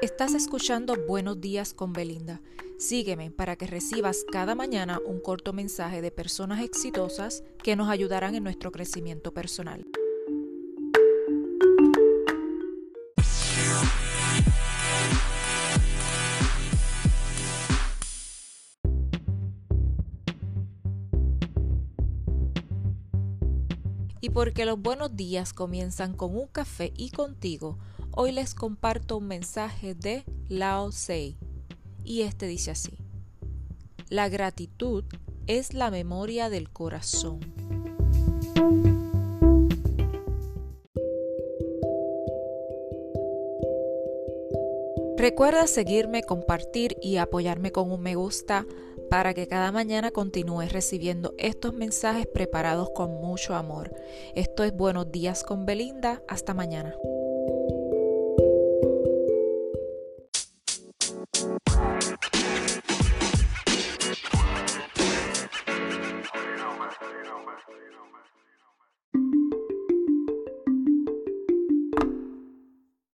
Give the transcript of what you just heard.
Estás escuchando Buenos días con Belinda. Sígueme para que recibas cada mañana un corto mensaje de personas exitosas que nos ayudarán en nuestro crecimiento personal. Y porque los buenos días comienzan con un café y contigo, hoy les comparto un mensaje de Lao Tse. Y este dice así: La gratitud es la memoria del corazón. Recuerda seguirme, compartir y apoyarme con un me gusta para que cada mañana continúes recibiendo estos mensajes preparados con mucho amor. Esto es Buenos días con Belinda. Hasta mañana.